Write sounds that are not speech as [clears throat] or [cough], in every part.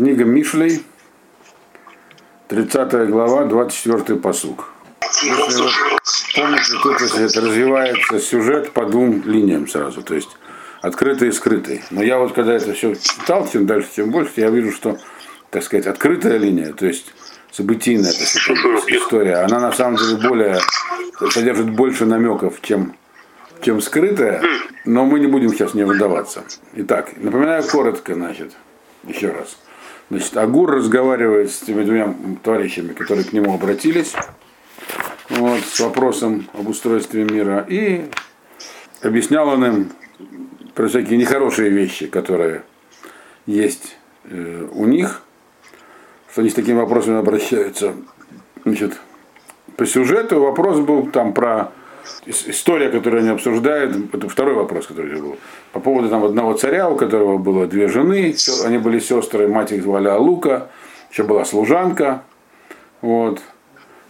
Книга Мишлей, 30 глава, 24 посук. Если вы помните, тут значит, развивается сюжет по двум линиям сразу, то есть открытый и скрытый. Но я вот когда это все читал, чем дальше, тем больше, я вижу, что, так сказать, открытая линия, то есть событийная так сказать, история, она на самом деле более, содержит больше намеков, чем, чем скрытая, но мы не будем сейчас в нее выдаваться. Итак, напоминаю коротко, значит, еще раз. Значит, Агур разговаривает с теми двумя товарищами, которые к нему обратились вот, с вопросом об устройстве мира. И объяснял он им про всякие нехорошие вещи, которые есть э, у них, что они с такими вопросами обращаются. Значит, по сюжету вопрос был там про история, которую они обсуждают, это второй вопрос, который был, по поводу там одного царя, у которого было две жены, они были сестры, мать их звали Алука, еще была служанка, вот,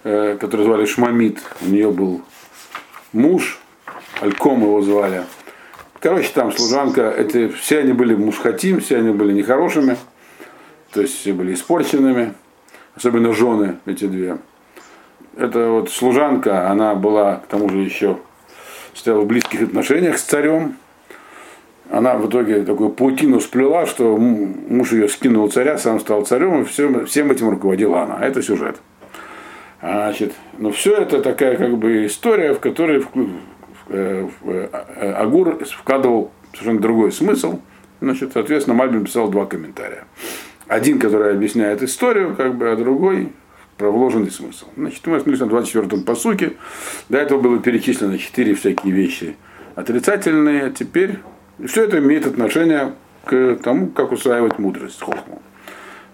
э, которую звали Шмамит, у нее был муж, Альком его звали. Короче, там служанка, это, все они были мушхатим, все они были нехорошими, то есть все были испорченными, особенно жены эти две эта вот служанка, она была к тому же еще стояла в близких отношениях с царем. Она в итоге такую паутину сплела, что муж ее скинул царя, сам стал царем, и все, всем этим руководила она. Это сюжет. Значит, но все это такая как бы история, в которой в, Агур вкладывал совершенно другой смысл. Значит, соответственно, Мальбин писал два комментария. Один, который объясняет историю, как бы, а другой вложенный смысл. Значит, мы остановились на 24-м посуке. До этого было перечислено четыре всякие вещи отрицательные. Теперь все это имеет отношение к тому, как усваивать мудрость хохму.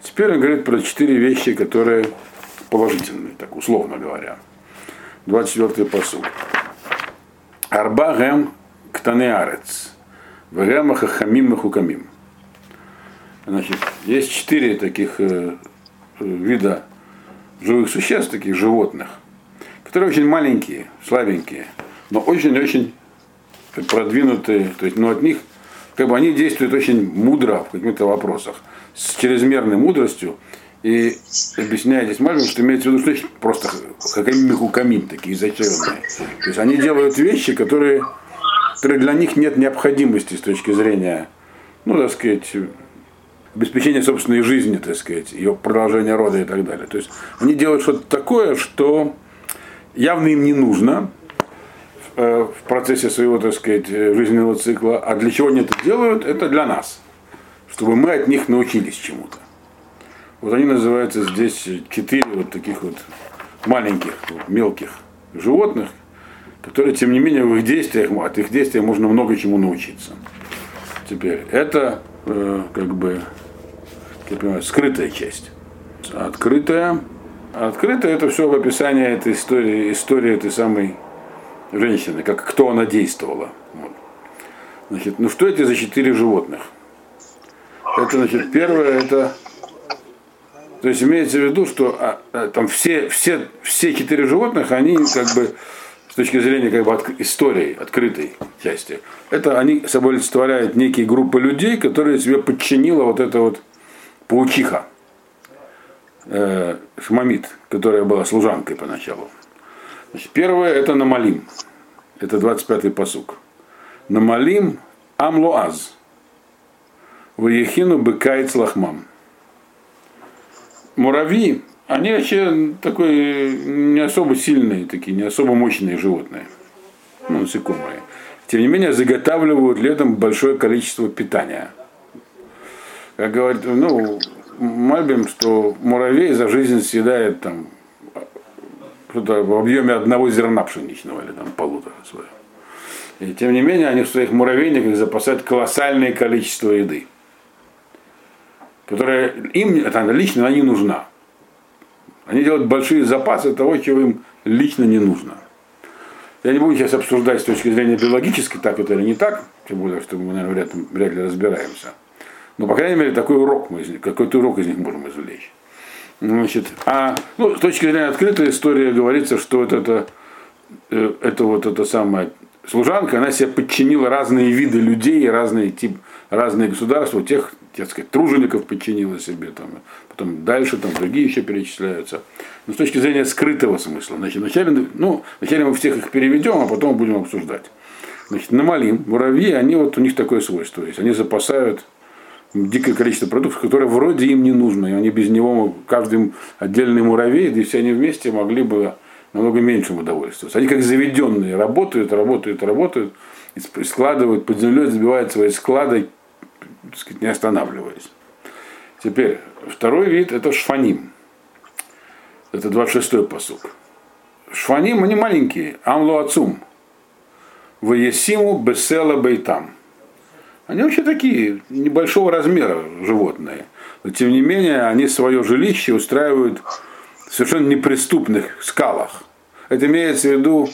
Теперь он говорит про четыре вещи, которые положительные, так условно говоря. 24-й посуд. Арба гэм ктанеарец. Вэгэм хахамим хукамим. Значит, есть четыре таких э, вида живых существ, таких животных, которые очень маленькие, слабенькие, но очень-очень продвинутые, то есть, ну, от них, как бы они действуют очень мудро в каких-то вопросах, с чрезмерной мудростью, и объясняет здесь Мальбин, что имеется в виду, что очень просто камин такие изощренные. То есть они делают вещи, которые, которые для них нет необходимости с точки зрения, ну, так сказать, обеспечение собственной жизни, так сказать, ее продолжение рода и так далее. То есть они делают что-то такое, что явно им не нужно э, в процессе своего, так сказать, жизненного цикла. А для чего они это делают? Это для нас. Чтобы мы от них научились чему-то. Вот они называются здесь четыре вот таких вот маленьких, мелких животных, которые, тем не менее, в их действиях, от их действия можно много чему научиться. Теперь, это э, как бы я понимаю, скрытая часть. Открытая. Открытая это все в описании этой истории, истории этой самой женщины, как кто она действовала. Вот. Значит, ну что эти за четыре животных? Это, значит, первое, это, то есть имеется в виду, что а, а, там все, все, все четыре животных, они как бы с точки зрения как бы от, истории, открытой части, это они собой олицетворяют некие группы людей, которые себе подчинила вот это вот паучиха, э, Шмамит, которая была служанкой поначалу. Значит, первое это Намалим. Это 25-й посук. Намалим Амлуаз. Ваехину быкайц лахмам. Муравьи, они вообще такой не особо сильные, такие не особо мощные животные. Ну, насекомые. Тем не менее, заготавливают летом большое количество питания – как говорит, ну, Мальбим, что муравей за жизнь съедает там что-то в объеме одного зерна пшеничного или там полутора своего. И тем не менее они в своих муравейниках запасают колоссальное количество еды, которая им это лично не нужна. Они делают большие запасы того, чего им лично не нужно. Я не буду сейчас обсуждать с точки зрения биологической, так это или не так, тем более, что мы, наверное, вряд, вряд ли разбираемся. Но, по крайней мере, такой урок мы, какой-то урок из них можем извлечь. Значит, а ну, с точки зрения открытой истории говорится, что это, э, это вот это самое служанка, она себе подчинила разные виды людей, разные тип, разные государства, тех, так сказать, тружеников подчинила себе, там, потом дальше там другие еще перечисляются. Но с точки зрения скрытого смысла, значит, вначале, ну, вначале мы всех их переведем, а потом будем обсуждать. Значит, намалим, муравьи, они вот у них такое свойство есть. Они запасают дикое количество продуктов, которые вроде им не нужны. И они без него, каждый отдельный муравей, да и все они вместе могли бы намного меньшим удовольствоваться. Они как заведенные работают, работают, работают, и складывают, под землей забивают свои склады, так сказать, не останавливаясь. Теперь, второй вид это шфаним. Это 26-й посук. Шфаним, они маленькие, амлуацум. Ваесиму бесела бейтам. Они вообще такие, небольшого размера животные. Но тем не менее, они свое жилище устраивают в совершенно неприступных скалах. Это имеется в виду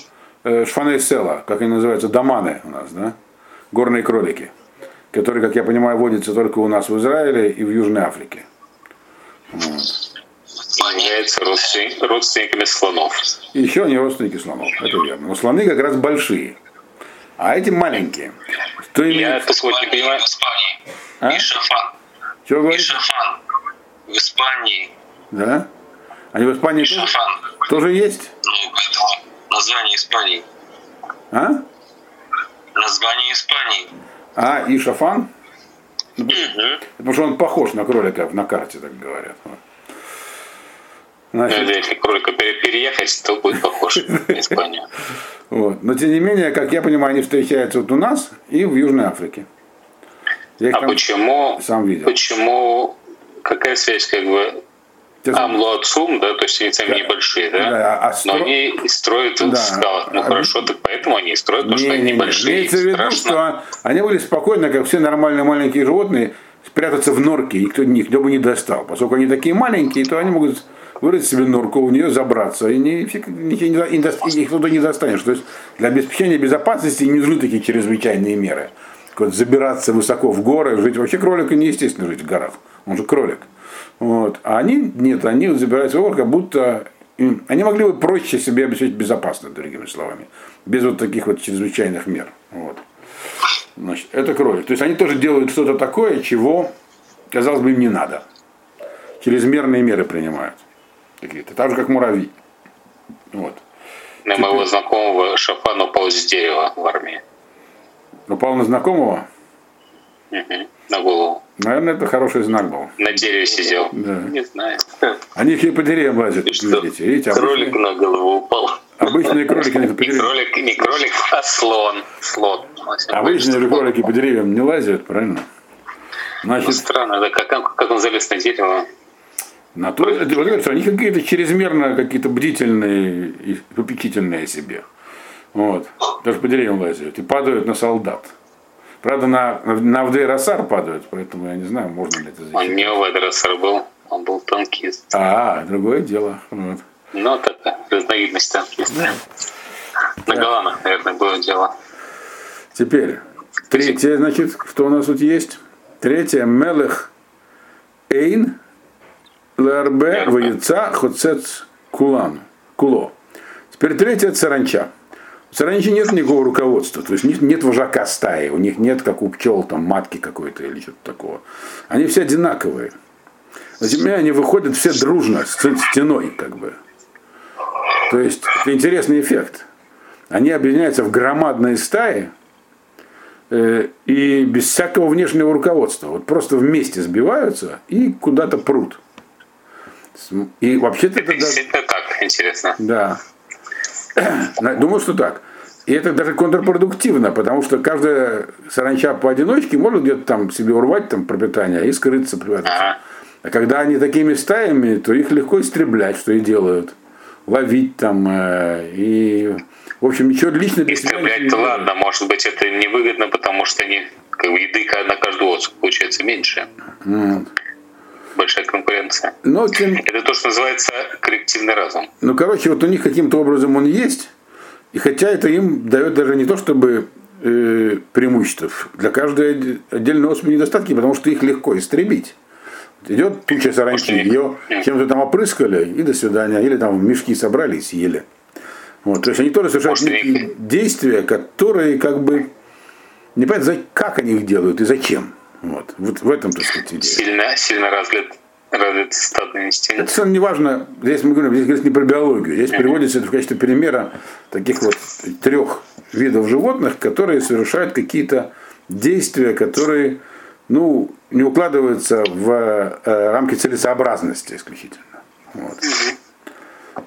э, шфаны села, как они называются, доманы у нас, да? Горные кролики, которые, как я понимаю, водятся только у нас в Израиле и в Южной Африке. Вот. Они являются родственниками слонов. Еще они родственники слонов, это верно. Но слоны как раз большие. А эти маленькие. Что Я только не понимаю. В Испании. А? И шафан. Что говоришь? Шафан. В Испании. Да? Они в Испании тоже, тоже есть? Ну, название Испании. А? Название Испании. А, и шафан? Угу. Потому что он похож на кролика на карте, так говорят. Значит, ну, если кролика переехать, то будет похож на Испанию. Вот. Но тем не менее, как я понимаю, они встречаются вот у нас и в Южной Африке. Я а почему, сам видел. почему, какая связь как бы Амлуацум, да, то есть они сами да. небольшие, да? да а стро... Но они строят да. в скалах. Ну а хорошо, так поэтому они и строят, потому не, что они не, небольшие. Имеется в виду, что они были спокойно, как все нормальные маленькие животные, спрятаться в норке, и никто, никто бы не достал. Поскольку они такие маленькие, то они могут вырыть себе норку, у нее забраться, и не, их туда не достанешь. То есть для обеспечения безопасности не нужны такие чрезвычайные меры. Вот забираться высоко в горы, жить. Вообще кролику неестественно жить в горах. Он же кролик. Вот. А они, нет, они забираются в горы, как будто они могли бы проще себе обеспечить безопасность, другими словами, без вот таких вот чрезвычайных мер. Вот. Значит, это кролик. То есть они тоже делают что-то такое, чего, казалось бы, им не надо. Чрезмерные меры принимают какие-то, так же как муравьи. Вот. На Теперь... моего знакомого Шафан упал с дерева в армии. Упал на знакомого? Угу. На голову. Наверное, это хороший знак был. На дереве сидел. Да. Не знаю. Они и по деревьям лазят, видите. видите кролик обычные... на голову упал. Обычные кролики не по деревьям. Кролик, не кролик, а слон. Слон. Обычные же кролики по деревьям не лазят, правильно? Значит, ну, странно, да, как, как он залез на дерево. На то, они какие-то чрезмерно какие-то бдительные и попечительные себе. Вот. Даже по деревьям лазят и падают на солдат. Правда, на, на Авдей падают, поэтому я не знаю, можно ли это защитить. Он не Авдей был, он был танкист. А, другое дело. Вот. Ну, такая разновидность танкиста. Да. На Голландах, наверное, было дело. Теперь, третье, значит, кто у нас тут есть? Третье, Мелех Эйн ЛРБ вояца хоцец кулан. Куло. Теперь третье это саранча. У саранчи нет никакого руководства, то есть нет, нет вожака стаи, у них нет, как у пчел, там матки какой-то или что-то такого. Они все одинаковые. На земле они выходят все дружно, с стеной, как бы. То есть это интересный эффект. Они объединяются в громадные стаи э, и без всякого внешнего руководства. Вот просто вместе сбиваются и куда-то прут. И вообще-то это, даже... так, интересно. Да. [clears throat] Думаю, что так. И это даже контрпродуктивно, потому что каждая саранча поодиночке может где-то там себе урвать там пропитание и скрыться, прятаться. Ага. А когда они такими стаями, то их легко истреблять, что и делают. Ловить там э, и в общем, ничего лично для Истреблять-то ладно, может быть, это невыгодно, потому что они как бы, еды на каждую особь получается меньше. Вот большая конкуренция. Но тем... Это то, что называется коллективный разум. Ну, короче, вот у них каким-то образом он есть, и хотя это им дает даже не то, чтобы э, преимуществ, для каждой отдельной особи недостатки, потому что их легко истребить. Идет туча саранчи, ее чем-то там опрыскали, и до свидания, или там в мешки собрали и съели. Вот, то есть они тоже совершают некие действия, которые как бы непонятно, как они их делают и зачем. Вот, вот в этом, так сказать, идея. Сильно, сильно развит, развит стадный инстинкт. Это не важно, здесь мы говорим, здесь говорится не про биологию, здесь uh-huh. приводится это в качестве примера таких вот трех видов животных, которые совершают какие-то действия, которые ну, не укладываются в э, рамки целесообразности исключительно. Вот.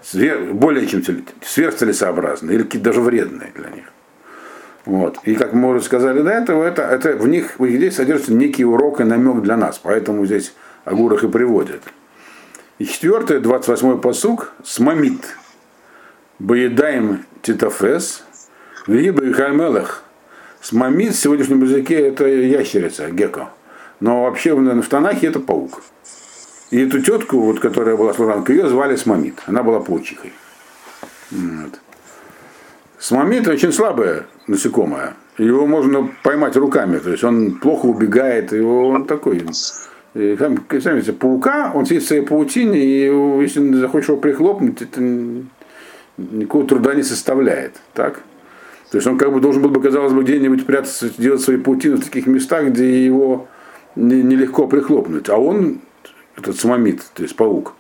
Свер, более чем сверхцелесообразные или какие-то даже вредные для них. Вот. И как мы уже сказали до этого, это, это в них в их здесь содержится некий урок и намек для нас, поэтому здесь Агурах и приводит. И четвертое, 28-й посук, смамит. Боедаем титафес, виба и хаймелах. Смамит в сегодняшнем языке это ящерица, гекко. Но вообще в, в Танахе это паук. И эту тетку, вот, которая была служанкой, ее звали Смамит. Она была паучихой. Вот. Смамит очень слабое насекомое. Его можно поймать руками. То есть он плохо убегает. Его, он такой. И, сами видите, паука, он сидит в своей паутине, и если захочешь его прихлопнуть, это никакого труда не составляет. Так? То есть он как бы должен был бы, казалось бы, где-нибудь прятаться, делать свои паутины в таких местах, где его нелегко не прихлопнуть. А он этот самомит, то есть паук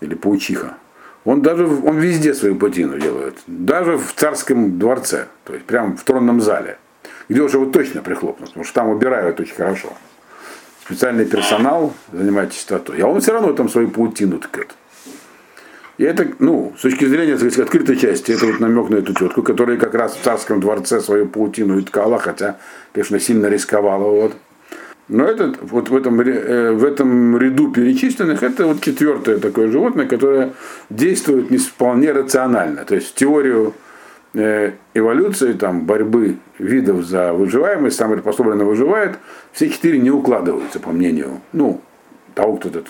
или паучиха, он даже он везде свою патину делает, даже в царском дворце, то есть прямо в тронном зале, где уже его точно прихлопнут, потому что там убирают очень хорошо. Специальный персонал занимает чистотой. А он все равно там свою паутину ткет. И это, ну, с точки зрения, так сказать, открытой части, это вот намек на эту тетку, которая как раз в царском дворце свою паутину и ткала, хотя, конечно, сильно рисковала. Вот. Но это, вот в этом, э, в этом ряду перечисленных, это вот четвертое такое животное, которое действует не вполне рационально. То есть теорию э, эволюции, там, борьбы видов за выживаемость, самый приспособленно выживает, все четыре не укладываются, по мнению, ну, того, кто, этот,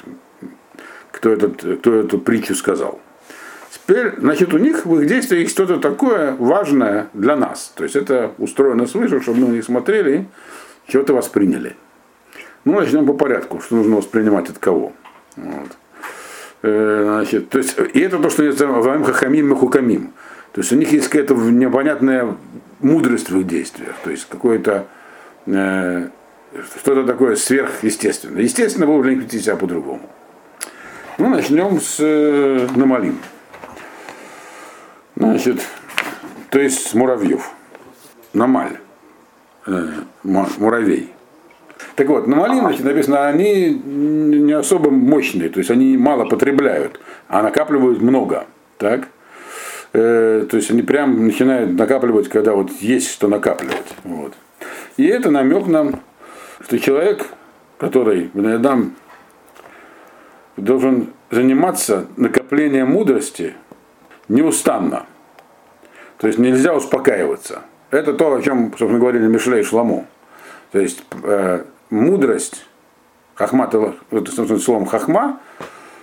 кто, этот, кто эту притчу сказал. Теперь, значит, у них в их действиях что-то такое важное для нас. То есть это устроено свыше, чтобы мы на них смотрели и чего-то восприняли. Ну, начнем по порядку, что нужно воспринимать от кого. Вот. Э, значит, то есть, и это то, что называем хахамим и хукамим. То есть у них есть какая-то непонятная мудрость в их действиях, то есть какое-то э, что-то такое сверхъестественное. Естественно, вы уже не себя по-другому. Ну, начнем с э, Намалим. Значит, то есть с муравьев. Намаль. Э, муравей. Так вот, на малиночке написано, они не особо мощные, то есть они мало потребляют, а накапливают много. Так? Э, то есть они прям начинают накапливать, когда вот есть что накапливать. Вот. И это намек нам, что человек, который иногда должен заниматься накоплением мудрости неустанно. То есть нельзя успокаиваться. Это то, о чем, собственно, говорили Мишлей и Шламу. То есть э, мудрость, хахма, словом хахма,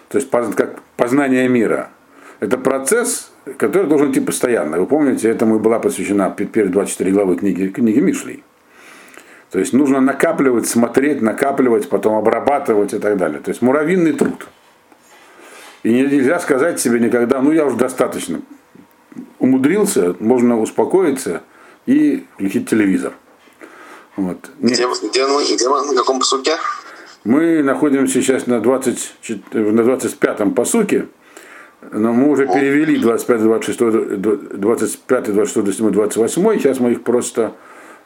то есть как познание мира, это процесс, который должен идти постоянно. Вы помните, этому и была посвящена первые 24 главы книги, книги Мишлей. То есть нужно накапливать, смотреть, накапливать, потом обрабатывать и так далее. То есть муравьиный труд. И нельзя сказать себе никогда, ну я уже достаточно умудрился, можно успокоиться и включить телевизор. Вот. Где, где, мы, где мы, на каком посуке? Мы находимся сейчас на, 20, на 25-м посуке, но мы уже О. перевели 25, 26, 25, 26, 27, 28, сейчас мы их просто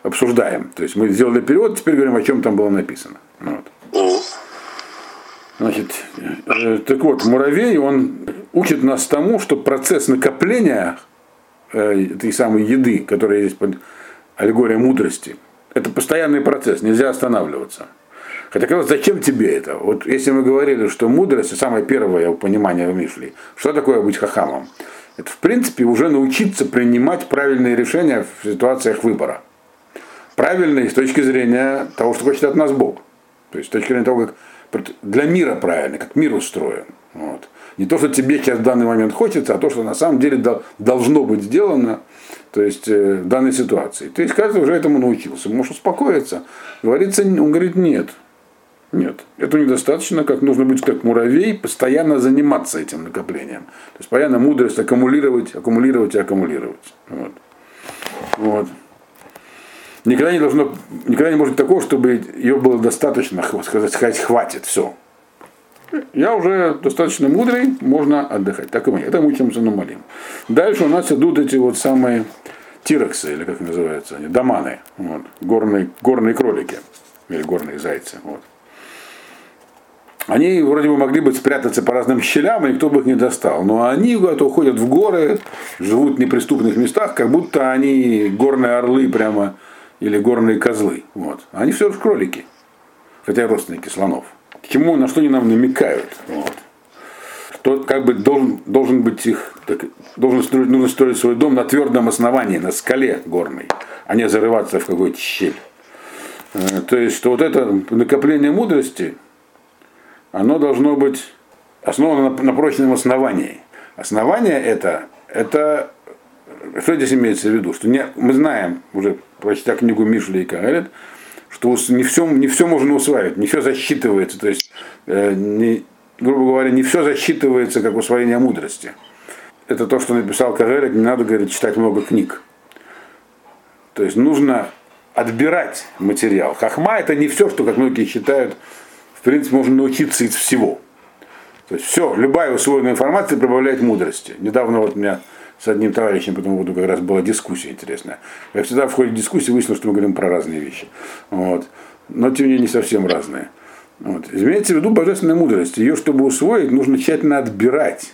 обсуждаем. То есть мы сделали перевод, теперь говорим, о чем там было написано. Вот. О. Значит, э, так вот, муравей, он учит нас тому, что процесс накопления э, этой самой еды, которая есть под аллегория мудрости, это постоянный процесс, нельзя останавливаться. Хотя, казалось, зачем тебе это? Вот если мы говорили, что мудрость, самое первое понимание в Мишле, что такое быть хахамом? Это, в принципе, уже научиться принимать правильные решения в ситуациях выбора. Правильные с точки зрения того, что хочет от нас Бог. То есть с точки зрения того, как для мира правильно, как мир устроен. Вот. Не то, что тебе сейчас в данный момент хочется, а то, что на самом деле должно быть сделано то есть э, в данной ситуации. То есть каждый уже этому научился. Можешь успокоиться. Говорится, он говорит, нет. Нет. Этого недостаточно, как нужно быть как муравей, постоянно заниматься этим накоплением. То есть постоянно мудрость аккумулировать, аккумулировать и аккумулировать. Вот. Вот. Никогда не должно, никогда не может быть такого, чтобы ее было достаточно, сказать, хватит, все. Я уже достаточно мудрый, можно отдыхать. Так и мы. Это мы на молим. Дальше у нас идут эти вот самые тирексы, или как называются они, доманы, вот, горные, горные кролики, или горные зайцы. Вот. Они вроде бы могли бы спрятаться по разным щелям, и никто бы их не достал. Но они куда-то уходят в горы, живут в неприступных местах, как будто они горные орлы прямо, или горные козлы. Вот. Они все же кролики, хотя родственники слонов. К чему, на что они нам намекают. Вот. Что как бы должен, должен быть их, так, должен строить, нужно строить свой дом на твердом основании, на скале горной, а не зарываться в какую-то щель. Э, то есть, что вот это накопление мудрости, оно должно быть основано на, на прочном основании. Основание это, это что здесь имеется в виду? Что не, мы знаем, уже прочитав книгу Мишли и Каэлет, что не все, не все можно усваивать, не все засчитывается. То есть, э, не, грубо говоря, не все засчитывается как усвоение мудрости. Это то, что написал Каэлет, не надо, говорит, читать много книг. То есть нужно отбирать материал. Хахма это не все, что, как многие считают, принципе, можно научиться из всего. То есть все, любая усвоенная информация прибавляет мудрости. Недавно вот меня с одним товарищем по этому поводу как раз была дискуссия интересная. Я всегда в ходе дискуссии выяснил, что мы говорим про разные вещи. Вот. Но тем не менее не совсем разные. Вот. Имеется в виду божественная мудрость. Ее, чтобы усвоить, нужно тщательно отбирать.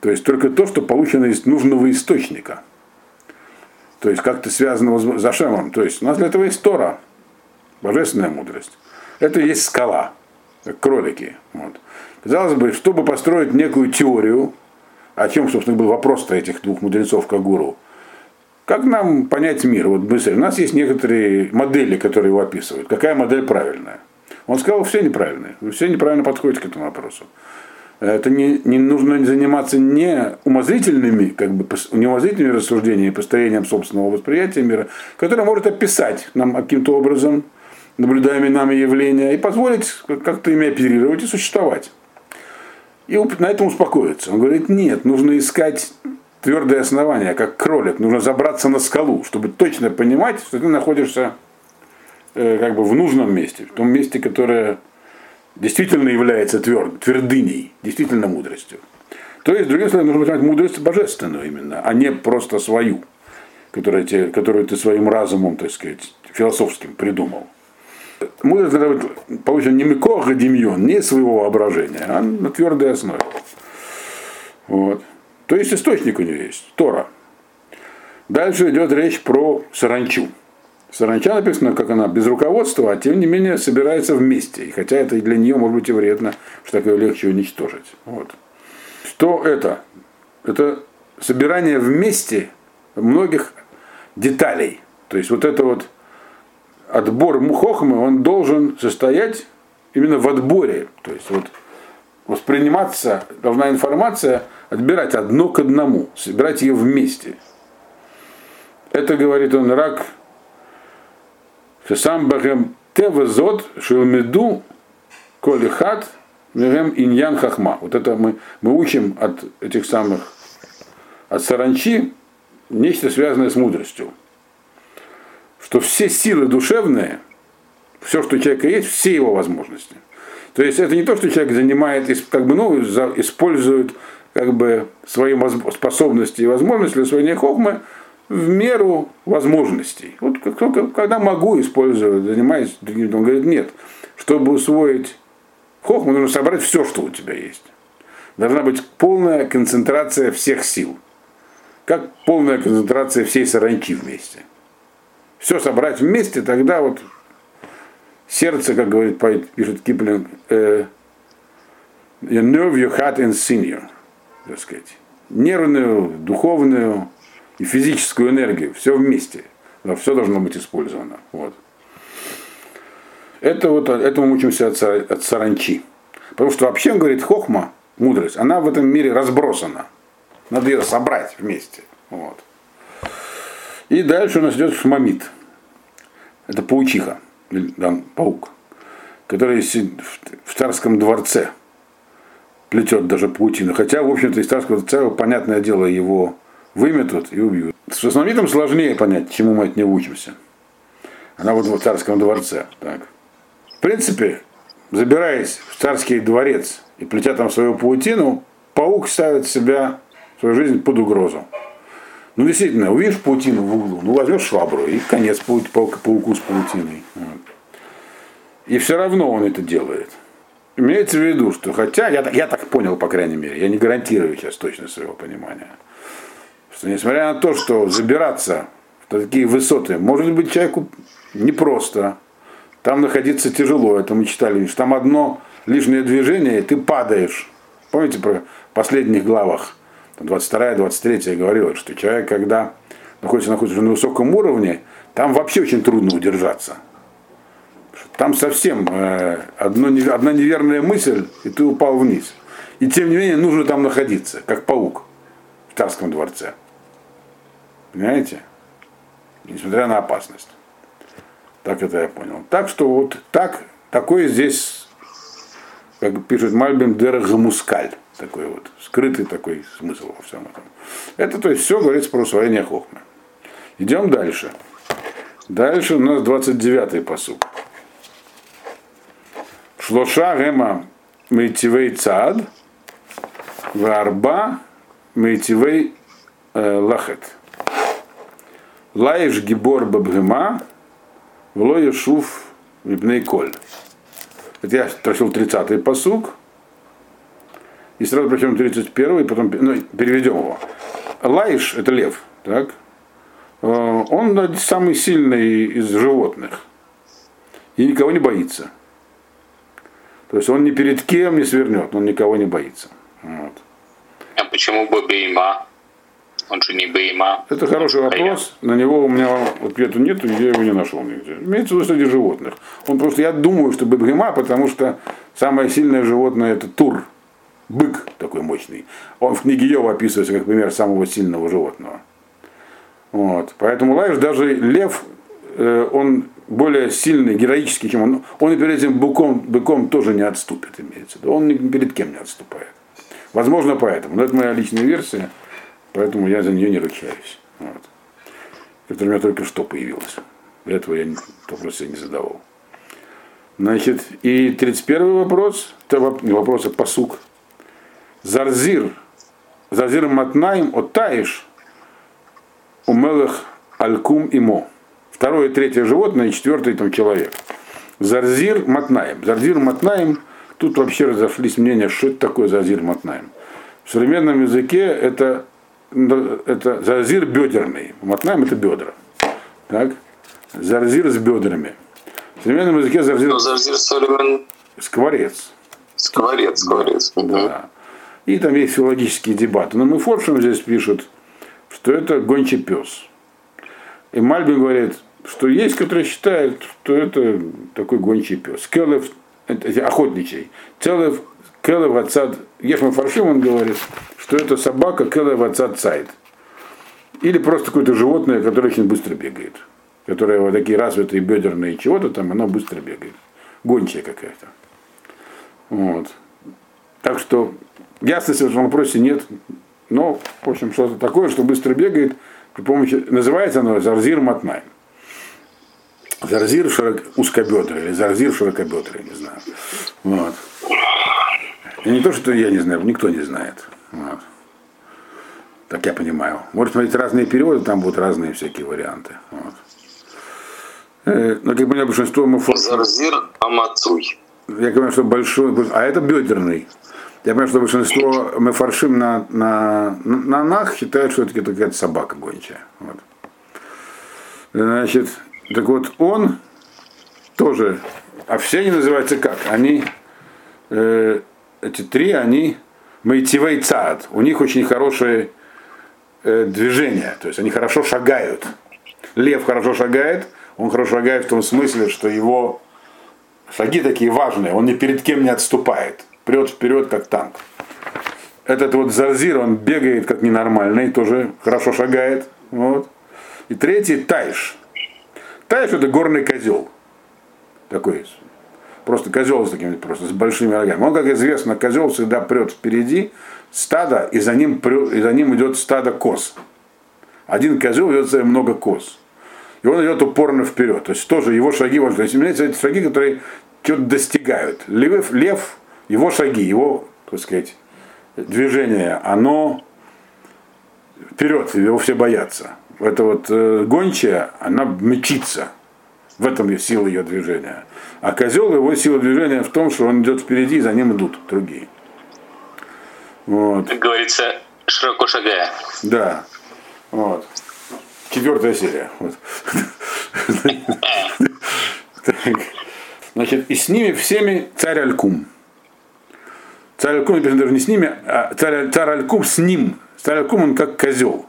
То есть только то, что получено из нужного источника. То есть как-то связанного с Зашемом. То есть у нас для этого есть Тора, божественная мудрость. Это есть скала кролики. Вот. Казалось бы, чтобы построить некую теорию, о чем, собственно, был вопрос-то этих двух мудрецов Кагуру, как нам понять мир? Вот мысль, у нас есть некоторые модели, которые его описывают. Какая модель правильная? Он сказал, все неправильные. Вы все неправильно подходите к этому вопросу. Это не, не нужно заниматься не умозрительными, как бы, не умозрительными рассуждениями, построением собственного восприятия мира, которое может описать нам каким-то образом наблюдаемые нами явления, и позволить как-то ими оперировать и существовать. И на этом успокоиться. Он говорит, нет, нужно искать твердое основание, как кролик. Нужно забраться на скалу, чтобы точно понимать, что ты находишься э, как бы в нужном месте, в том месте, которое действительно является тверд, твердыней, действительно мудростью. То есть, другим словом, нужно понимать мудрость божественную именно, а не просто свою, которую, те, которую ты своим разумом, так сказать, философским придумал. Мудрость должна быть получена не микоха демьон, не своего воображения, а на твердой основе. Вот. То есть источник у нее есть, Тора. Дальше идет речь про саранчу. Саранча написано, как она без руководства, а тем не менее собирается вместе. И хотя это для нее может быть и вредно, что такое легче уничтожить. Вот. Что это? Это собирание вместе многих деталей. То есть вот это вот отбор мухохмы, он должен состоять именно в отборе. То есть вот восприниматься, должна информация отбирать одно к одному, собирать ее вместе. Это, говорит он, рак сам Бахем Тевазот Шилмеду Колихат Мегем Иньян Хахма. Вот это мы, мы учим от этих самых, от саранчи, нечто связанное с мудростью что все силы душевные, все, что у человека есть, все его возможности. То есть это не то, что человек занимает, как бы, ну, использует как бы, свои способности и возможности для своей хохмы в меру возможностей. Вот когда могу использовать, занимаюсь другим, он говорит, нет, чтобы усвоить хохму, нужно собрать все, что у тебя есть. Должна быть полная концентрация всех сил. Как полная концентрация всей саранчи вместе все собрать вместе, тогда вот сердце, как говорит пишет Киплинг, э, you nerve your heart and senior, так сказать, нервную, духовную и физическую энергию, все вместе, но все должно быть использовано. Вот. Это вот, этому мы учимся от, от саранчи. Потому что вообще, он говорит, хохма, мудрость, она в этом мире разбросана. Надо ее собрать вместе. Вот. И дальше у нас идет шмамит. Это паучиха, да, паук. который в царском дворце плетет даже паутину. Хотя, в общем-то, из царского дворца, понятное дело, его выметут и убьют. С основнитом сложнее понять, чему мы от него учимся. Она вот в царском дворце. Так. В принципе, забираясь в царский дворец и плетя там свою паутину, паук ставит себя, свою жизнь под угрозу. Ну, действительно, увидишь паутину в углу, ну, возьмешь швабру и конец паука, пауку с паутиной. Вот. И все равно он это делает. Имеется в виду, что хотя, я, я так понял, по крайней мере, я не гарантирую сейчас точно своего понимания, что несмотря на то, что забираться в такие высоты может быть человеку непросто, там находиться тяжело, это мы читали, что там одно лишнее движение, и ты падаешь. Помните про последних главах, 22-23 говорилось, что человек, когда находится, находится на высоком уровне, там вообще очень трудно удержаться. Там совсем э, одно, одна неверная мысль, и ты упал вниз. И тем не менее нужно там находиться, как паук в царском дворце. Понимаете? Несмотря на опасность. Так это я понял. Так что вот так, такой здесь, как пишет Мальбим, дерагамускаль. Такой вот, скрытый такой смысл во всем этом. Это то есть все говорится про усвоение хохмы. Идем дальше. Дальше у нас 29-й посуд. Шлоша гема мейтивей цад, варба мейтивей э, лахет. Лаиш гибор бабгема, вло ешув мибней коль. Это я прочел 30-й посуг. И сразу прочтем 31-й, потом ну, переведем его. Лаиш это лев, так? Э, он самый сильный из животных. И никого не боится. То есть он ни перед кем не свернет, он никого не боится. Вот. А почему бы бейма? Он же не бейма. Это хороший вопрос. На него у меня ответа нет, я его не нашел нигде. Имеется в виду среди животных. Он просто, я думаю, что бейма, потому что самое сильное животное это тур. Бык такой мощный. Он в книге Йова описывается как пример самого сильного животного. Вот. Поэтому Лаиш даже лев, э, он более сильный, героический, чем он. Он и перед этим быком, быком тоже не отступит, имеется в виду. Он ни перед кем не отступает. Возможно, поэтому. Но это моя личная версия, поэтому я за нее не ручаюсь. Вот. Которая у меня только что появилась. Для этого я вопрос себе не задавал. Значит, и 31 вопрос, это вопрос о посук. Зарзир, Зарзир Матнаим, Оттаиш, Умелых Алькум Имо. Второе, третье животное, и четвертый там человек. Зарзир Матнаем. Зарзир Матнаем, тут вообще разошлись мнения, что это такое Зарзир Матнаем. В современном языке это, это Зарзир бедерный. Матнаем это бедра. Так? Зарзир с бедрами. В современном языке Зарзир... Но зарзир современ... Скворец. Скворец, скворец. Да. И там есть филологические дебаты. Но мы Форшем здесь пишут, что это гончий пес. И Мальбин говорит, что есть, которые считают, что это такой гончий пес. Келев, охотничий. Целев, Келев отца, Ефма Фаршим, он говорит, что это собака Келев отца Цайд. Или просто какое-то животное, которое очень быстро бегает. Которое вот такие развитые бедерные чего-то там, оно быстро бегает. Гончая какая-то. Вот. Так что ясности в этом вопросе нет. Но, в общем, что-то такое, что быстро бегает, при помощи, называется оно Зарзир Матнай. Зарзир широк, узкобедрый или зарзир широкобедрый, не знаю. Вот. И не то, что я не знаю, никто не знает. Вот. Так я понимаю. Может смотреть разные переводы, там будут разные всякие варианты. Вот. Э, но как понимаю, большинство мы Зарзир Амацуй. Я говорю, что большой, а это бедерный. Я понимаю, что большинство мы фаршим на, на, на нах считают, что это какая-то собака гончая. Вот. Значит, так вот, он тоже, а все они называются как? Они, э, эти три, они мейтивей цад. У них очень хорошее э, движение, то есть они хорошо шагают. Лев хорошо шагает, он хорошо шагает в том смысле, что его шаги такие важные, он ни перед кем не отступает, прет вперед, как танк. Этот вот Зарзир, он бегает как ненормальный, тоже хорошо шагает. Вот. И третий Тайш. Таиш это горный козел. Такой просто козел с такими просто с большими рогами. Он, как известно, козел всегда прет впереди стада, и за ним, прет, и за ним идет стадо коз. Один козел идет за много коз. И он идет упорно вперед. То есть тоже его шаги важны. То есть имеются эти шаги, которые что-то достигают. Лев, лев, его шаги, его, так сказать, движение, оно вперед, его все боятся. Это вот э, гончая, она мчится. В этом сила ее движения. А козел, его сила движения в том, что он идет впереди, и за ним идут другие. Вот. Как говорится, широко шагая. Да. Вот. Четвертая серия. Вот. [laughs] Значит, и с ними всеми царь Алькум. Царь Алькум даже не с ними, а царь, царь Алькум с ним. Царь Алькум он как козел.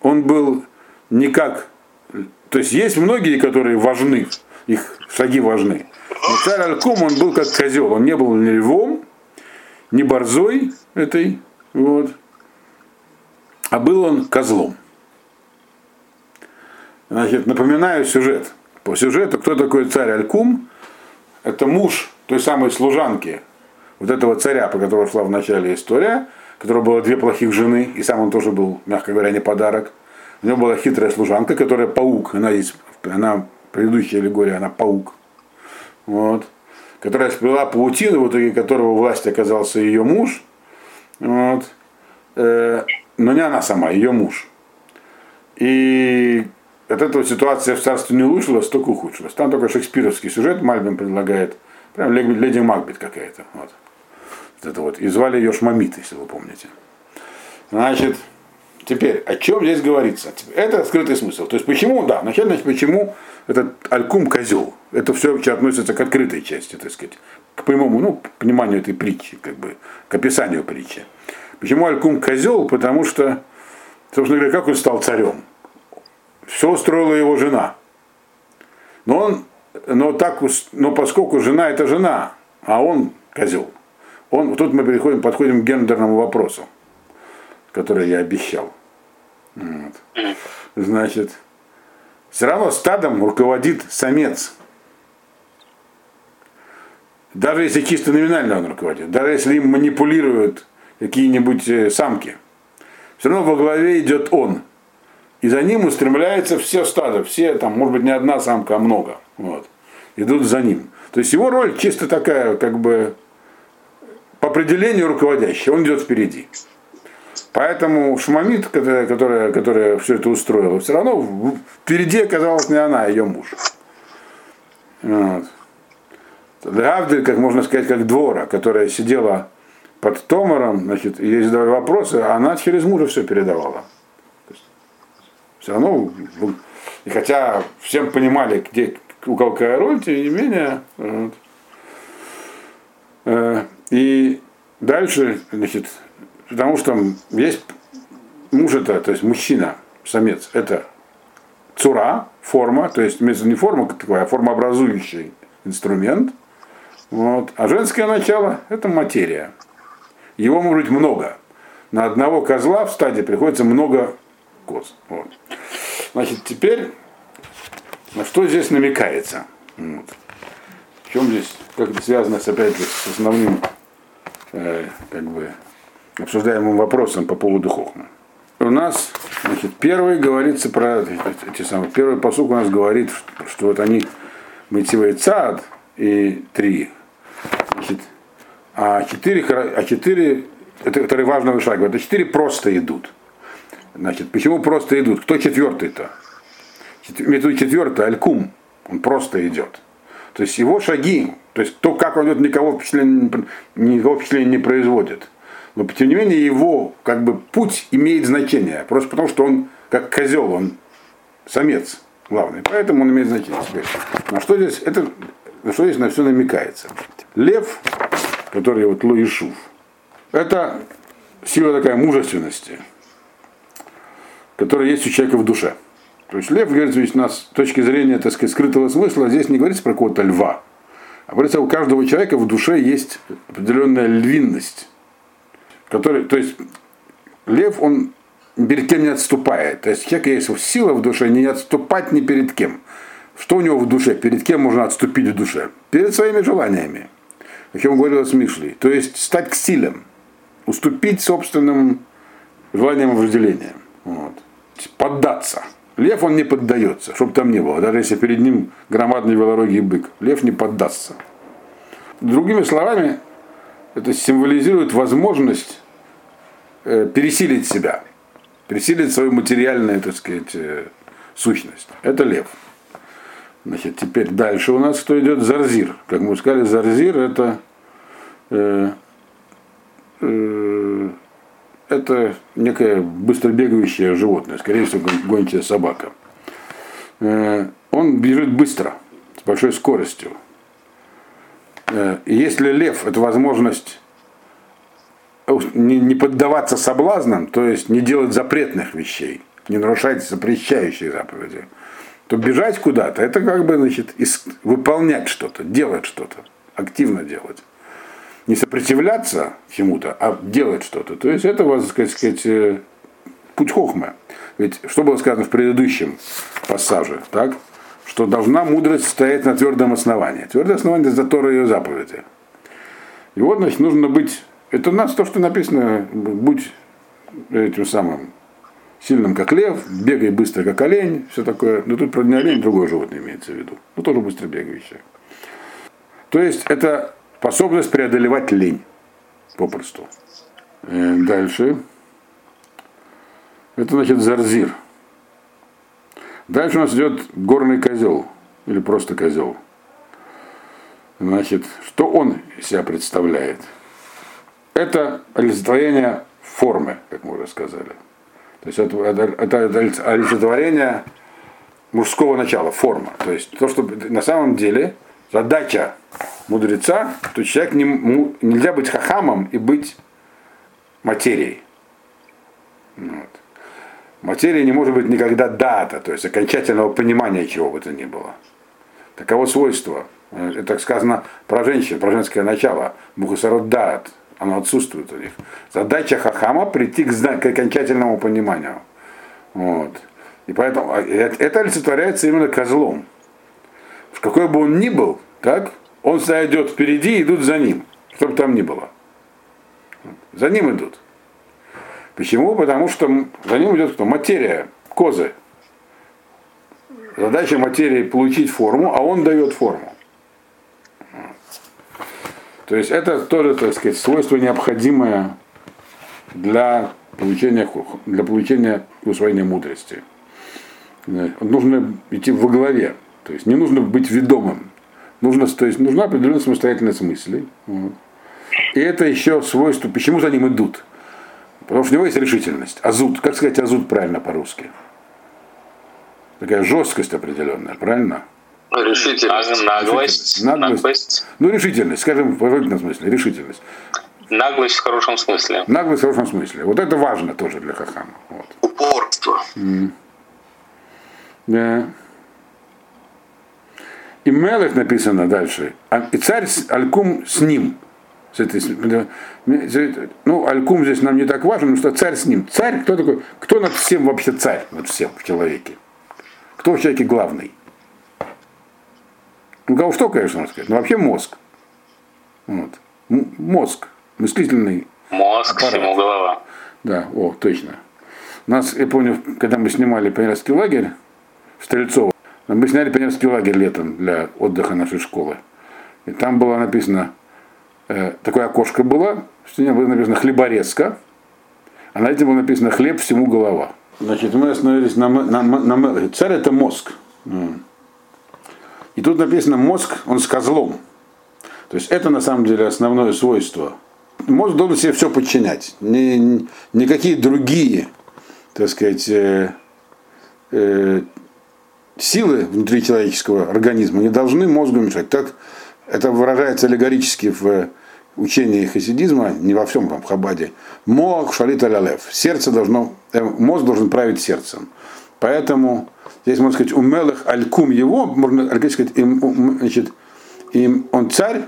Он был не как... То есть есть многие, которые важны, их шаги важны. Но царь Алькум, он был как козел. Он не был ни львом, ни борзой этой, вот, а был он козлом. Значит, напоминаю сюжет. По сюжету, кто такой царь Алькум? Это муж той самой служанки, вот этого царя, по которому шла в начале история, у которого было две плохих жены, и сам он тоже был, мягко говоря, не подарок. У него была хитрая служанка, которая паук. Она есть, она, предыдущая аллегория, она паук. Вот. Которая сплела паутину, в итоге которого власть оказался ее муж. Вот. Э, но не она сама, ее муж. И от этого ситуация в царстве не улучшилась, только ухудшилась. Там только шекспировский сюжет Мальбин предлагает. Прям леди Макбет какая-то. Вот. Это вот. И звали ее Шмамит, если вы помните. Значит, теперь, о чем здесь говорится? Это скрытый смысл. То есть почему, да, вначале, значит, почему этот алькум козел? Это все вообще относится к открытой части, так сказать, к прямому, ну, пониманию этой притчи, как бы, к описанию притчи. Почему Алькум козел? Потому что, собственно говоря, как он стал царем? Все устроила его жена. Но он, но так, но поскольку жена это жена, а он козел, он, тут мы переходим, подходим к гендерному вопросу, который я обещал. Вот. Значит, все равно стадом руководит самец. Даже если чисто номинально он руководит, даже если им манипулируют какие-нибудь э, самки. Все равно во главе идет он. И за ним устремляются все стадо, все, там, может быть, не одна самка, а много. Вот. Идут за ним. То есть его роль чисто такая, как бы, определению руководящая, он идет впереди. Поэтому Шмамид, которая, которая, которая все это устроила, все равно впереди оказалась не она, а ее муж. Вот. Гавдель, как можно сказать, как двора, которая сидела под Томаром, значит, ей задавали вопросы, а она через мужа все передавала. Все равно, и хотя всем понимали, где у кого какая роль, тем не менее. Вот. Э, и дальше, значит, потому что есть муж это, то есть мужчина, самец, это цура, форма, то есть не форма как такая, а формообразующий инструмент. Вот. А женское начало это материя. Его может быть много. На одного козла в стаде приходится много коз. Вот. Значит, теперь на что здесь намекается? Вот. В чем здесь, как это связано опять же, с основным э, как бы, обсуждаемым вопросом по поводу хохма. У нас, значит, первый говорится про эти самые, первый посук у нас говорит, что вот они Митивай Цад и три, значит, а четыре, а четыре это, это важный шаг, это четыре просто идут. Значит, почему просто идут? Кто четвертый-то? Четвертый, Алькум, он просто идет. То есть его шаги, то есть то, как он идет, никого впечатления, никого впечатления не производит. Но тем не менее его как бы путь имеет значение. Просто потому, что он как козел, он самец главный. Поэтому он имеет значение. Теперь. На что здесь, это, на что здесь на все намекается? Лев который вот Луишув. Это сила такая мужественности, которая есть у человека в душе. То есть лев, говорится, у нас с точки зрения так сказать, скрытого смысла, здесь не говорится про какого-то льва. А говорится, у каждого человека в душе есть определенная львинность. Который, то есть лев, он перед кем не отступает. То есть у человека есть сила в душе не отступать ни перед кем. Что у него в душе? Перед кем можно отступить в душе? Перед своими желаниями. О чем говорилось Мишлей. То есть стать к стилям. Уступить собственным желаниям и вожделениям. Вот. Поддаться. Лев он не поддается, чтобы там не было. Даже если перед ним громадный велорогий бык. Лев не поддастся. Другими словами, это символизирует возможность э, пересилить себя, пересилить свою материальную, так сказать, э, сущность. Это лев. Значит, теперь дальше у нас кто идет? Зарзир. Как мы сказали, зарзир это э, э, это некое быстро бегающее животное, скорее всего, гончая собака. Э, он бежит быстро, с большой скоростью. Э, если лев – это возможность не поддаваться соблазнам, то есть не делать запретных вещей, не нарушать запрещающие заповеди, то бежать куда-то, это как бы, значит, выполнять что-то, делать что-то, активно делать. Не сопротивляться чему-то, а делать что-то. То есть это, так сказать, э, путь хохма. Ведь что было сказано в предыдущем пассаже, так? что должна мудрость стоять на твердом основании. Твердое основание это Тора ее заповеди. И вот, значит, нужно быть, это у нас то, что написано, будь этим самым сильным, как лев, бегай быстро, как олень, все такое. Но тут, про не олень, другое животное имеется в виду. Ну, тоже быстро бегающее. То есть, это способность преодолевать лень, попросту. Э, дальше. Это, значит, зарзир. Дальше у нас идет горный козел, или просто козел. Значит, что он из себя представляет? Это олицетворение формы, как мы уже сказали. То есть это, это, это олицетворение мужского начала, форма. То есть то, что на самом деле задача мудреца, то человек не, нельзя быть хахамом и быть материей. Вот. Материя не может быть никогда дата, то есть окончательного понимания чего бы то ни было. Таково свойство. Это так сказано про женщин, про женское начало. Мухасарот дат оно отсутствует у них. Задача Хахама прийти к, к окончательному пониманию. Вот. И поэтому а, это олицетворяется именно козлом. Какой бы он ни был, так, он идет впереди идут за ним, что бы там ни было. За ним идут. Почему? Потому что за ним идет кто? Материя, козы. Задача материи получить форму, а он дает форму. То есть это тоже, так сказать, свойство необходимое для получения, для получения усвоения мудрости. Нужно идти во главе, то есть не нужно быть ведомым. Нужно, то есть нужна определенная самостоятельность мыслей. Вот. И это еще свойство, почему за ним идут. Потому что у него есть решительность. Азут. Как сказать азут правильно по-русски? Такая жесткость определенная, правильно? Решительность. Наглость. Наглость. Наглость. Ну, решительность, скажем в положительном смысле, решительность. Наглость в хорошем смысле. Наглость в хорошем смысле. Вот это важно тоже для Хахама. Вот. Упорство. Mm. Да. И Мелых написано дальше. «А, и царь Алькум с ним. С этой, ну, Алькум здесь нам не так важен, потому что царь с ним. Царь, кто такой? Кто над всем вообще царь над всем в человеке? Кто в человеке главный? Ну, кого что, конечно, можно сказать, но вообще мозг. Вот. Мозг, мыслительный Мозг, аппарат. всему голова. Да, о, точно. Нас, я помню, когда мы снимали пионерский лагерь в Стрельцово, мы сняли пионерский лагерь летом для отдыха нашей школы. И там было написано, э, такое окошко было, в стене было написано хлеборезка, а на этом было написано хлеб всему голова. Значит, мы остановились на, на, на, на царь это мозг. И тут написано мозг, он с козлом. То есть это на самом деле основное свойство. Мозг должен себе все подчинять. Ни, никакие другие, так сказать, э, э, силы внутри человеческого организма не должны мозгу мешать. Так это выражается аллегорически в учении хасидизма, не во всем там Хабаде. Мог шалит алялев. Сердце должно, э, мозг должен править сердцем. Поэтому Здесь можно сказать, у Мелых Алькум его, можно сказать, им, значит, им, он царь,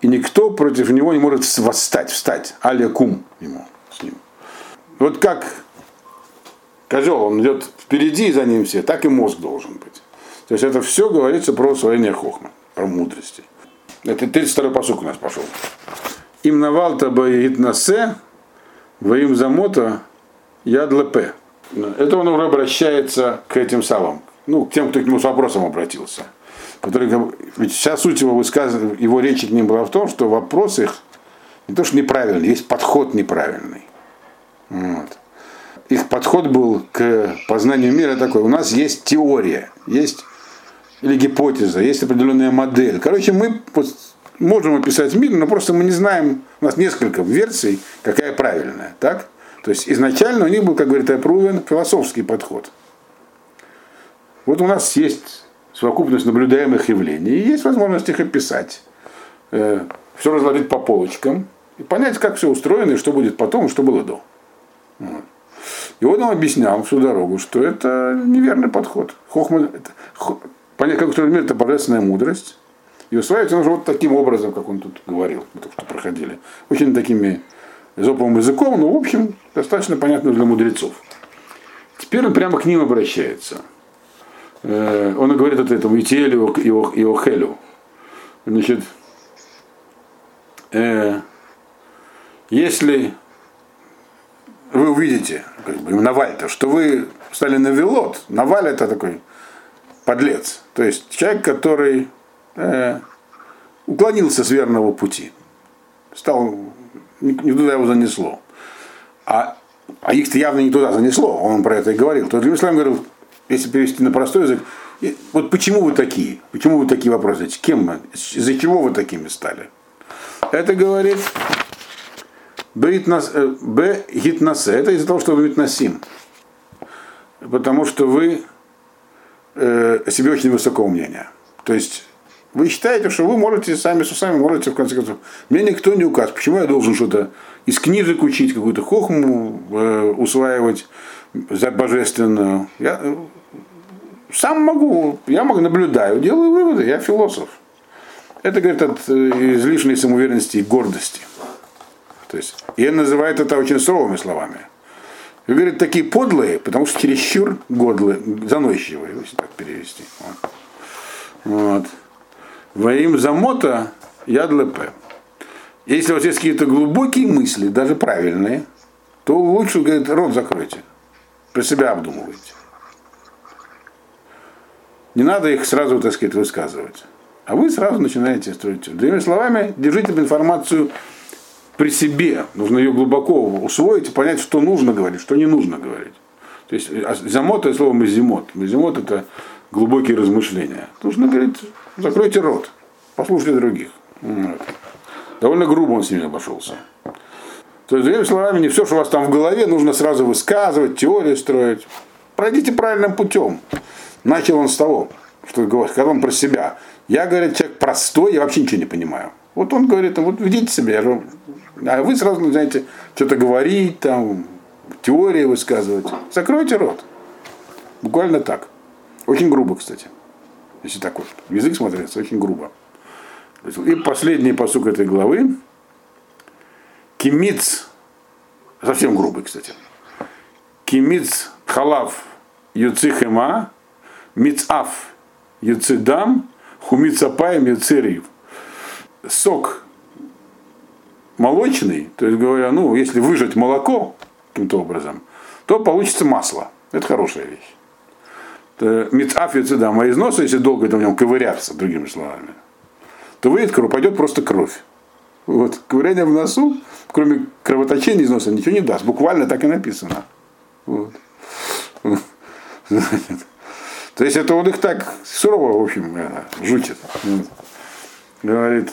и никто против него не может восстать, встать. Алякум ему с ним. Вот как козел, он идет впереди за ним все, так и мозг должен быть. То есть это все говорится про усвоение хохма, про мудрости. Это 32-й посук у нас пошел. Им навалта насе, во им замота ядлепе. Это он уже обращается к этим самым, ну, к тем, кто к нему с вопросом обратился. Который, ведь вся суть его высказывания, его речи к ним была в том, что вопрос их не то, что неправильный, есть подход неправильный. Вот. Их подход был к познанию мира такой. У нас есть теория, есть или гипотеза, есть определенная модель. Короче, мы можем описать мир, но просто мы не знаем, у нас несколько версий, какая правильная. Так? То есть изначально у них был, как говорит Эпрувен, философский подход. Вот у нас есть совокупность наблюдаемых явлений, и есть возможность их описать. Э, все разложить по полочкам и понять, как все устроено, и что будет потом, и что было до. Вот. И он нам объяснял всю дорогу, что это неверный подход. Хохма, это, понять, как мир, это божественная мудрость. И усваивать нужно вот таким образом, как он тут говорил, мы только что проходили. Очень такими изоповым языком, но в общем достаточно понятно для мудрецов. Теперь он прямо к ним обращается. Э, он говорит от этому Итиэлю и Охелю. Значит, э, если вы увидите, как бы, Наваль-то, что вы стали на Вилот, Наваль это такой подлец. То есть человек, который э, уклонился с верного пути. Стал, не, не туда его занесло. А, а их-то явно не туда занесло, он про это и говорил. То есть говорил, если перевести на простой язык, вот почему вы такие? Почему вы такие вопросы? Кем мы? Из-за чего вы такими стали? Это говорит Б гитнасе. Это из-за того, что вы митнасим. Потому что вы э, о себе очень высокого мнения. То есть вы считаете, что вы можете сами с усами, можете в конце концов. Мне никто не указ. Почему я должен что-то из книжек учить, какую-то хохму э, усваивать за божественную? Я э, сам могу, я могу наблюдаю, делаю выводы, я философ. Это, говорит, от э, излишней самоуверенности и гордости. То есть, и он называет это очень суровыми словами. И говорит, такие подлые, потому что чересчур годлые, заносчивые, если так перевести. Вот. вот. Во им замота ядлепе. Если у вас есть какие-то глубокие мысли, даже правильные, то лучше, говорит, рот закройте. Про себя обдумывайте. Не надо их сразу, так сказать, высказывать. А вы сразу начинаете строить. Другими словами, держите информацию при себе. Нужно ее глубоко усвоить и понять, что нужно говорить, что не нужно говорить. То есть а замот это слово мазимот. Мазимот это глубокие размышления. Нужно говорить, закройте рот, послушайте других. Довольно грубо он с ними обошелся. То есть, другими словами, не все, что у вас там в голове, нужно сразу высказывать, теории строить. Пройдите правильным путем. Начал он с того, что сказал он про себя. Я, говорит, человек простой, я вообще ничего не понимаю. Вот он говорит, вот ведите себя, а вы сразу начинаете что-то говорить, там, теории высказывать. Закройте рот. Буквально так. Очень грубо, кстати. Если так вот язык смотрится, очень грубо. И последний посук этой главы. Кимиц, совсем грубый, кстати. Кимиц халав юцихема, мицаф юцидам, хумицапаем юцирив сок молочный, то есть говоря, ну, если выжать молоко каким-то образом, то получится масло. Это хорошая вещь. Мицафицидам, а из носа, если долго это в нем ковыряться, другими словами, то выйдет кровь, пойдет просто кровь. Вот. Ковыряние в носу, кроме кровоточения из носа, ничего не даст. Буквально так и написано. Вот. То есть это он их так сурово, в общем, э, жутит. Говорит,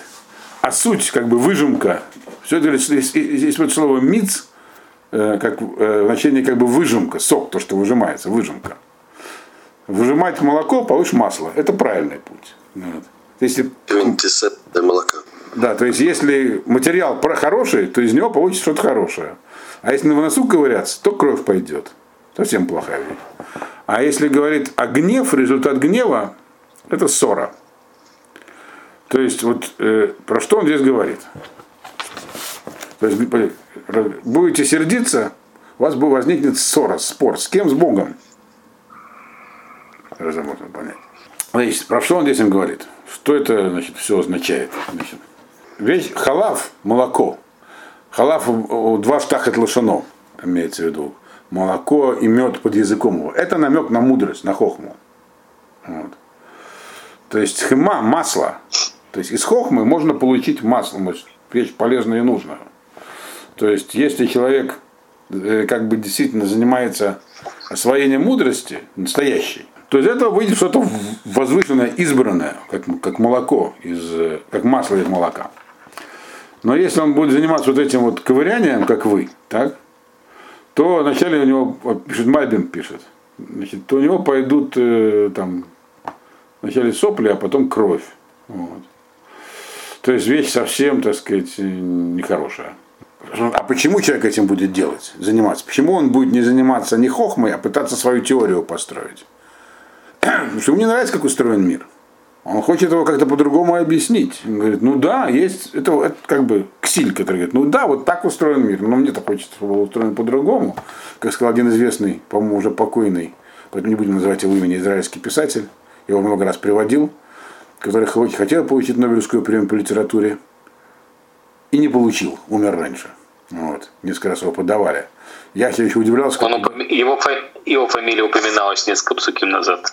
а суть, как бы выжимка, все это вот слово миц, э, как э, значение как бы выжимка, сок, то, что выжимается, выжимка. Выжимать молоко, получишь масло. Это правильный путь. Вот. Если, молока. Да, то есть если материал хороший, то из него получится что-то хорошее. А если на носу ковыряться, то кровь пойдет. Совсем плохая вещь. А если говорит о гнев, результат гнева, это ссора. То есть, вот э, про что он здесь говорит? То есть, будете сердиться, у вас возникнет ссора, спор. С кем? С Богом. Сразу можно понять. Значит, про что он здесь им говорит? Что это значит, все означает? Значит, вещь халав, молоко. Халав два штахет лошано, имеется в виду. Молоко и мед под языком его. Это намек на мудрость, на хохму. Вот. То есть хема, масло. То есть из хохмы можно получить масло, вещь полезная и нужная. То есть если человек э, как бы действительно занимается освоением мудрости, настоящей, то из этого выйдет что-то возвышенное, избранное, как, как молоко, из, э, как масло из молока. Но если он будет заниматься вот этим вот ковырянием, как вы, так, то вначале у него, пишет Мальбин пишет, значит, то у него пойдут э, там вначале сопли, а потом кровь. Вот. То есть вещь совсем, так сказать, нехорошая. А почему человек этим будет делать, заниматься? Почему он будет не заниматься не хохмой, а пытаться свою теорию построить? [clears throat] Потому что ему не нравится, как устроен мир. Он хочет его как-то по-другому объяснить. Он говорит, ну да, есть, это, это как бы ксиль, который говорит, ну да, вот так устроен мир, но мне-то хочется, чтобы был устроен по-другому. Как сказал один известный, по-моему, уже покойный, поэтому не будем называть его имени, израильский писатель, его много раз приводил, который хотел получить Нобелевскую премию по литературе и не получил, умер раньше. Вот, несколько раз его подавали. Я все еще удивлялся. Он упом... его, фа... его фамилия упоминалась несколько псуким назад.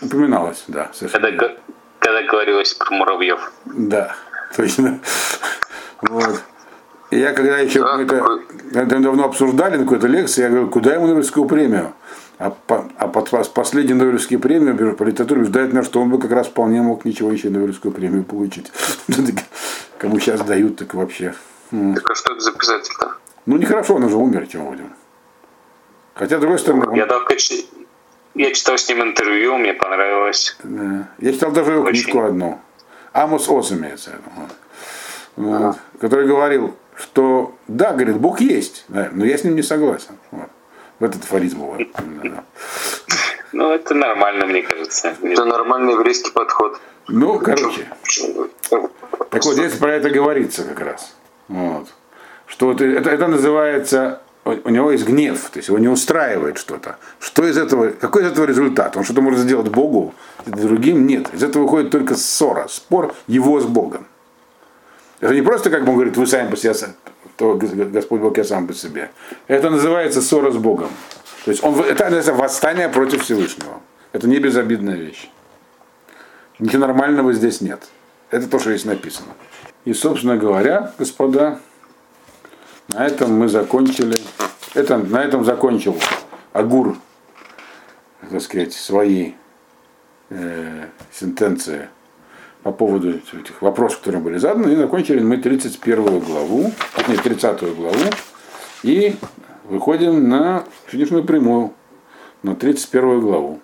Упоминалась, да. Когда, когда говорилось про муравьев. Да, [laughs] точно. Вот. И я когда еще да, это, такой... давно обсуждали на какой-то лекции, я говорю, куда ему Нобелевскую премию? А, по, а под, последние Нобелевские премии по литературе убеждает меня, что он бы как раз вполне мог ничего еще Нобелевскую премию получить. [laughs] Кому сейчас дают, так вообще. Так а что это за писатель-то? Ну нехорошо, он уже умер, чем будем. Хотя, с другой стороны... Я, только, я читал с ним интервью, мне понравилось. Да. Я читал даже его Очень... книжку одну. Амос Ос имеется. Вот. Вот. Ага. Который говорил, что да, говорит, Бог есть, да, но я с ним не согласен. Вот. В этот афоризм. Ну, это нормально, мне кажется. Это нормальный еврейский подход. Ну, короче. Так вот, здесь про это говорится как раз. Вот. Что вот это, это называется, у него есть гнев, то есть его не устраивает что-то. Что из этого, какой из этого результат? Он что-то может сделать Богу, другим нет. Из этого выходит только ссора, спор его с Богом. Это не просто, как он говорит, вы сами по себе, то Господь Бог я сам по себе. Это называется ссора с Богом. То есть он, это называется восстание против Всевышнего. Это не безобидная вещь. Ничего нормального здесь нет. Это то, что здесь написано. И, собственно говоря, господа, на этом мы закончили. Это, на этом закончил Агур, так сказать, свои э, сентенции по поводу этих вопросов, которые были заданы. И закончили мы 31 главу, нет, 30 главу. И выходим на финишную прямую, на 31 главу.